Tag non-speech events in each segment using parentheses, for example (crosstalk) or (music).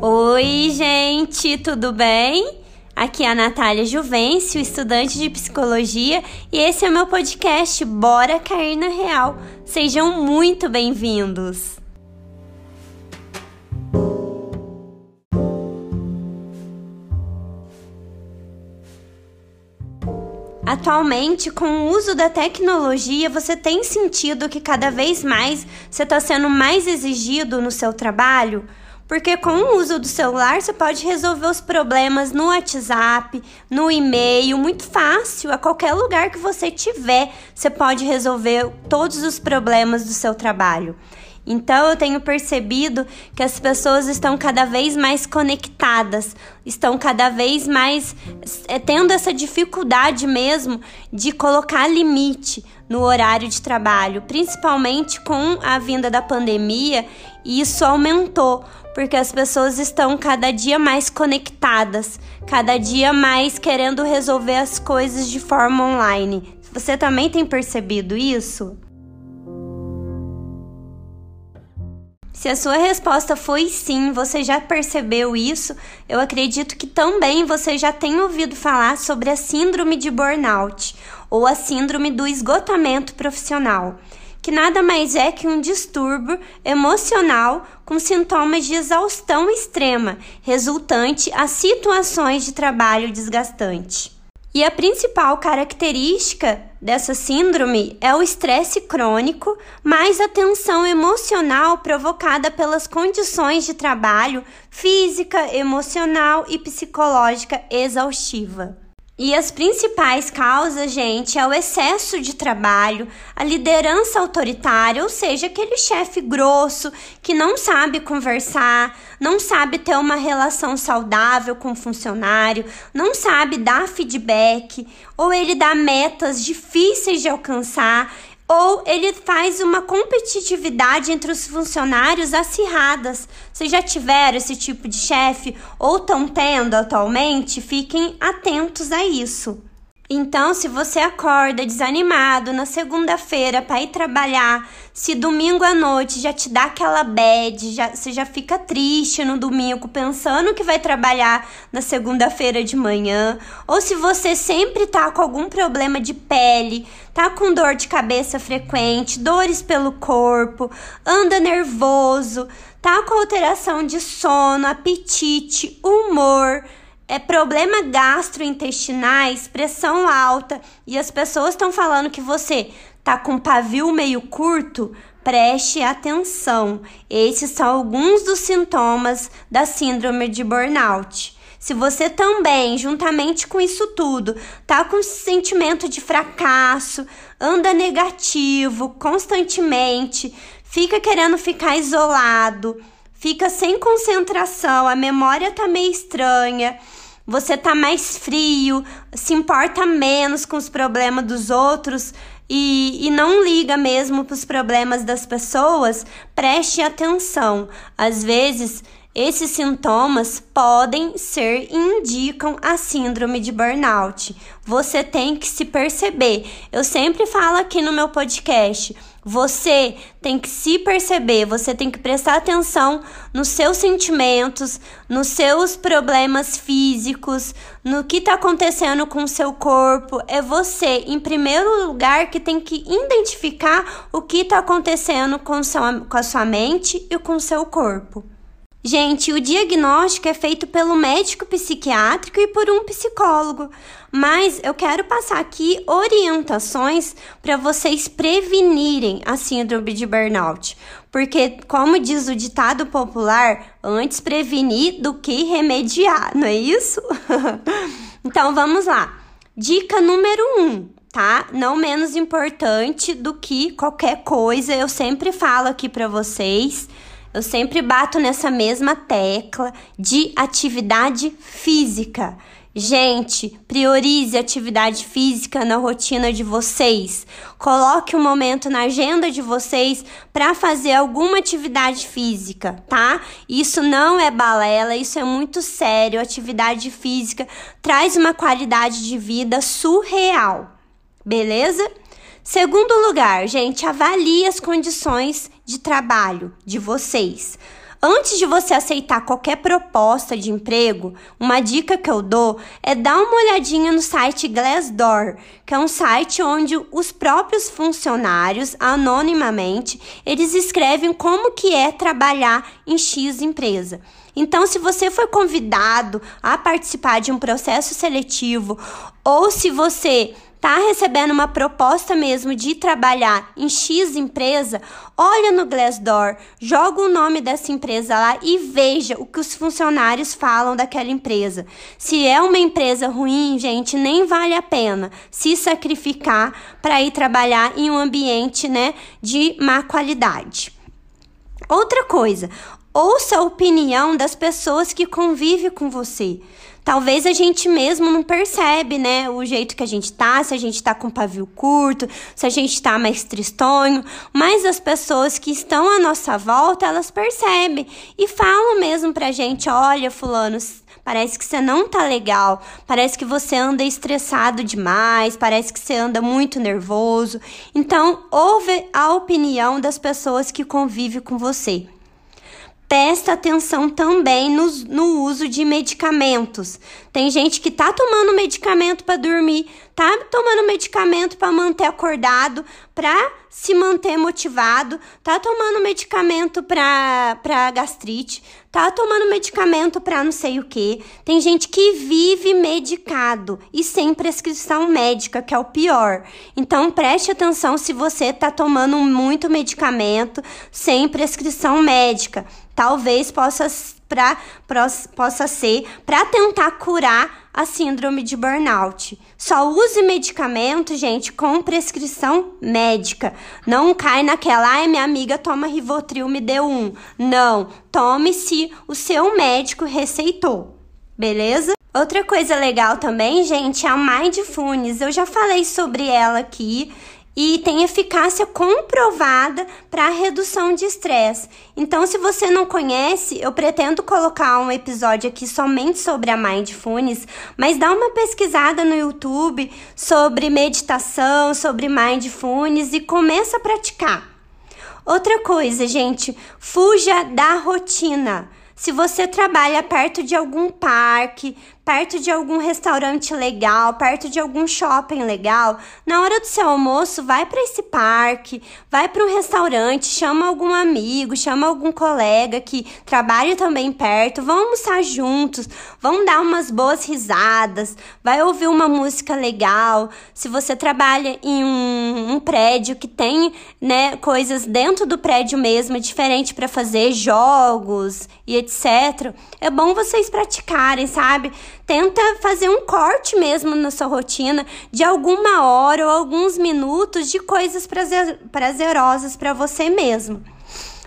Oi, gente, tudo bem? Aqui é a Natália Juvencio, estudante de psicologia, e esse é meu podcast Bora Cair na Real. Sejam muito bem-vindos! Atualmente, com o uso da tecnologia, você tem sentido que cada vez mais você está sendo mais exigido no seu trabalho? Porque com o uso do celular você pode resolver os problemas no WhatsApp, no e-mail, muito fácil, a qualquer lugar que você tiver, você pode resolver todos os problemas do seu trabalho. Então eu tenho percebido que as pessoas estão cada vez mais conectadas, estão cada vez mais é, tendo essa dificuldade mesmo de colocar limite no horário de trabalho, principalmente com a vinda da pandemia, e isso aumentou, porque as pessoas estão cada dia mais conectadas, cada dia mais querendo resolver as coisas de forma online. Você também tem percebido isso? Se a sua resposta foi sim, você já percebeu isso, eu acredito que também você já tem ouvido falar sobre a síndrome de burnout ou a síndrome do esgotamento profissional, que nada mais é que um distúrbio emocional com sintomas de exaustão extrema, resultante a situações de trabalho desgastante. E a principal característica dessa síndrome é o estresse crônico, mais a tensão emocional provocada pelas condições de trabalho física, emocional e psicológica exaustiva. E as principais causas, gente, é o excesso de trabalho, a liderança autoritária, ou seja, aquele chefe grosso que não sabe conversar, não sabe ter uma relação saudável com o funcionário, não sabe dar feedback, ou ele dá metas difíceis de alcançar ou ele faz uma competitividade entre os funcionários acirradas. Vocês já tiveram esse tipo de chefe ou estão tendo atualmente? Fiquem atentos a isso. Então, se você acorda desanimado na segunda-feira para ir trabalhar, se domingo à noite já te dá aquela bad, já, você já fica triste no domingo pensando que vai trabalhar na segunda-feira de manhã, ou se você sempre tá com algum problema de pele, tá com dor de cabeça frequente, dores pelo corpo, anda nervoso, tá com alteração de sono, apetite, humor, é problema gastrointestinais, pressão alta e as pessoas estão falando que você tá com pavio meio curto, preste atenção. Esses são alguns dos sintomas da síndrome de burnout. Se você também, juntamente com isso tudo, tá com sentimento de fracasso, anda negativo constantemente, fica querendo ficar isolado, fica sem concentração, a memória tá meio estranha, você tá mais frio, se importa menos com os problemas dos outros e, e não liga mesmo para os problemas das pessoas, preste atenção. Às vezes, esses sintomas podem ser e indicam a síndrome de burnout. Você tem que se perceber. Eu sempre falo aqui no meu podcast. Você tem que se perceber, você tem que prestar atenção nos seus sentimentos, nos seus problemas físicos, no que está acontecendo com o seu corpo. É você, em primeiro lugar, que tem que identificar o que está acontecendo com, sua, com a sua mente e com o seu corpo. Gente, o diagnóstico é feito pelo médico psiquiátrico e por um psicólogo, mas eu quero passar aqui orientações para vocês prevenirem a síndrome de burnout, porque, como diz o ditado popular, antes prevenir do que remediar, não é isso? (laughs) então vamos lá. Dica número um, tá? Não menos importante do que qualquer coisa, eu sempre falo aqui para vocês eu sempre bato nessa mesma tecla de atividade física. Gente, priorize atividade física na rotina de vocês. Coloque um momento na agenda de vocês para fazer alguma atividade física, tá? Isso não é balela, isso é muito sério. Atividade física traz uma qualidade de vida surreal. Beleza? Segundo lugar, gente, avalie as condições de trabalho de vocês. Antes de você aceitar qualquer proposta de emprego, uma dica que eu dou é dar uma olhadinha no site Glassdoor, que é um site onde os próprios funcionários, anonimamente, eles escrevem como que é trabalhar em X empresa. Então, se você foi convidado a participar de um processo seletivo ou se você tá recebendo uma proposta mesmo de trabalhar em X empresa, olha no Glassdoor, joga o nome dessa empresa lá e veja o que os funcionários falam daquela empresa. Se é uma empresa ruim, gente, nem vale a pena se sacrificar para ir trabalhar em um ambiente, né, de má qualidade. Outra coisa, ouça a opinião das pessoas que convivem com você. Talvez a gente mesmo não percebe, né, o jeito que a gente tá, se a gente tá com pavio curto, se a gente tá mais tristonho, mas as pessoas que estão à nossa volta, elas percebem e falam mesmo pra gente, olha, fulano, parece que você não tá legal, parece que você anda estressado demais, parece que você anda muito nervoso. Então, ouve a opinião das pessoas que convivem com você. Presta atenção também no, uso de medicamentos. Tem gente que tá tomando medicamento para dormir, tá tomando medicamento para manter acordado, para se manter motivado, tá tomando medicamento para gastrite, tá tomando medicamento para não sei o que. Tem gente que vive medicado e sem prescrição médica, que é o pior. Então preste atenção se você tá tomando muito medicamento sem prescrição médica talvez possa, pra, possa ser para tentar curar a síndrome de burnout. Só use medicamento, gente, com prescrição médica. Não cai naquela, ai, minha amiga toma Rivotril, me deu um. Não, tome se o seu médico receitou. Beleza? Outra coisa legal também, gente, é a Mindfulness. Eu já falei sobre ela aqui e tem eficácia comprovada para redução de estresse. Então, se você não conhece, eu pretendo colocar um episódio aqui somente sobre a Mindfulness, mas dá uma pesquisada no YouTube sobre meditação, sobre Mindfulness e começa a praticar. Outra coisa, gente, fuja da rotina. Se você trabalha perto de algum parque, perto de algum restaurante legal, perto de algum shopping legal, na hora do seu almoço, vai para esse parque, vai para um restaurante, chama algum amigo, chama algum colega que trabalha também perto, vão almoçar juntos, vão dar umas boas risadas, vai ouvir uma música legal. Se você trabalha em um, um prédio que tem, né, coisas dentro do prédio mesmo, diferente para fazer jogos e etc. É bom vocês praticarem, sabe? Tenta fazer um corte mesmo na sua rotina de alguma hora ou alguns minutos de coisas prazer, prazerosas para você mesmo.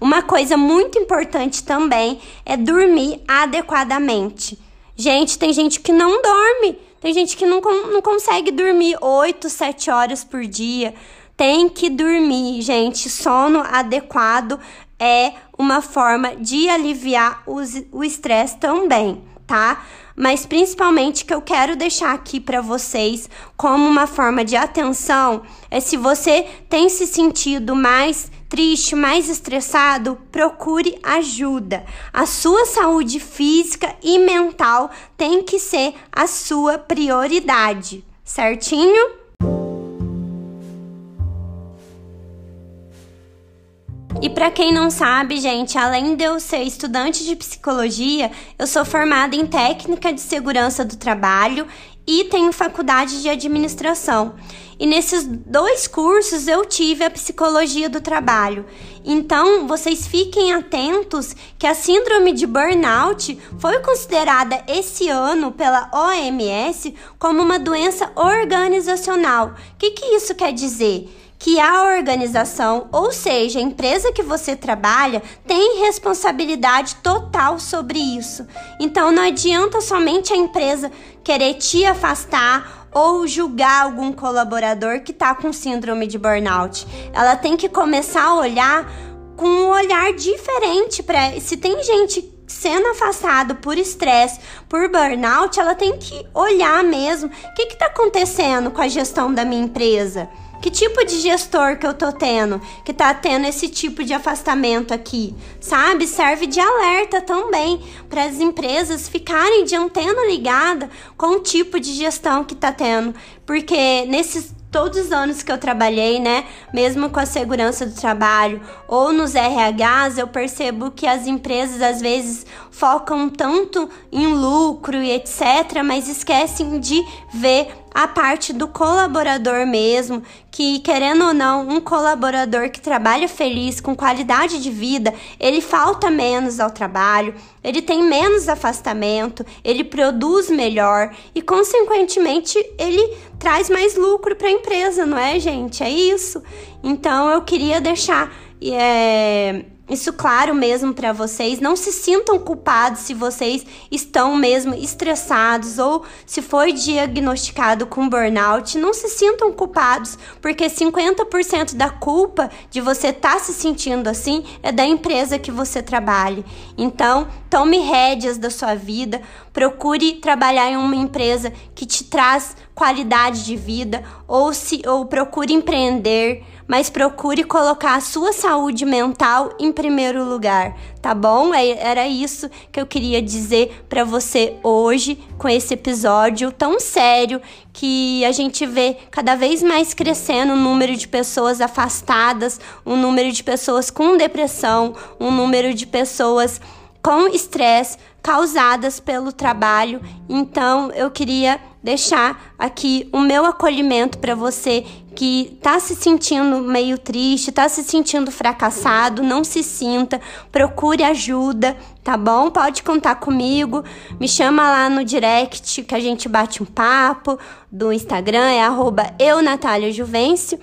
Uma coisa muito importante também é dormir adequadamente. Gente, tem gente que não dorme, tem gente que não, não consegue dormir 8, 7 horas por dia. Tem que dormir, gente. Sono adequado é uma forma de aliviar o estresse também, tá? mas principalmente que eu quero deixar aqui para vocês como uma forma de atenção é se você tem se sentido mais triste, mais estressado, procure ajuda. A sua saúde física e mental tem que ser a sua prioridade, certinho? E para quem não sabe, gente, além de eu ser estudante de psicologia, eu sou formada em técnica de segurança do trabalho e tenho faculdade de administração. E nesses dois cursos eu tive a psicologia do trabalho. Então, vocês fiquem atentos que a síndrome de burnout foi considerada esse ano pela OMS como uma doença organizacional. O que, que isso quer dizer? Que a organização, ou seja, a empresa que você trabalha, tem responsabilidade total sobre isso. Então não adianta somente a empresa querer te afastar ou julgar algum colaborador que está com síndrome de burnout. Ela tem que começar a olhar com um olhar diferente para se tem gente sendo afastado por estresse, por burnout, ela tem que olhar mesmo o que está acontecendo com a gestão da minha empresa Que tipo de gestor que eu tô tendo, que tá tendo esse tipo de afastamento aqui, sabe? Serve de alerta também para as empresas ficarem de antena ligada com o tipo de gestão que tá tendo, porque nesses todos os anos que eu trabalhei, né, mesmo com a segurança do trabalho ou nos RHs, eu percebo que as empresas às vezes focam tanto em lucro e etc, mas esquecem de ver a parte do colaborador mesmo, que querendo ou não, um colaborador que trabalha feliz, com qualidade de vida, ele falta menos ao trabalho, ele tem menos afastamento, ele produz melhor e consequentemente ele traz mais lucro para a empresa, não é, gente? É isso. Então eu queria deixar é, isso claro mesmo para vocês. Não se sintam culpados se vocês estão mesmo estressados ou se foi diagnosticado com burnout. Não se sintam culpados, porque 50% da culpa de você estar tá se sentindo assim é da empresa que você trabalha. Então, tome rédeas da sua vida, procure trabalhar em uma empresa que te traz qualidade de vida ou se ou procure empreender mas procure colocar a sua saúde mental em primeiro lugar, tá bom? É, era isso que eu queria dizer para você hoje com esse episódio tão sério que a gente vê cada vez mais crescendo o número de pessoas afastadas, o número de pessoas com depressão, o número de pessoas com estresse causadas pelo trabalho. Então, eu queria deixar aqui o meu acolhimento para você que está se sentindo meio triste, está se sentindo fracassado, não se sinta, procure ajuda, tá bom? Pode contar comigo, me chama lá no direct que a gente bate um papo, do Instagram é arroba eu, Natália Juvencio.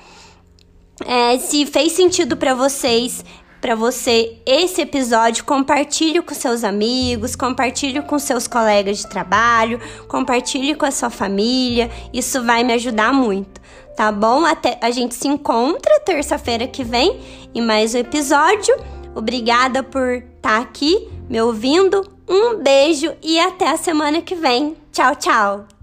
É, se fez sentido para vocês para você esse episódio, compartilhe com seus amigos, compartilhe com seus colegas de trabalho, compartilhe com a sua família. Isso vai me ajudar muito, tá bom? Até a gente se encontra terça-feira que vem em mais um episódio. Obrigada por estar tá aqui me ouvindo. Um beijo e até a semana que vem. Tchau, tchau.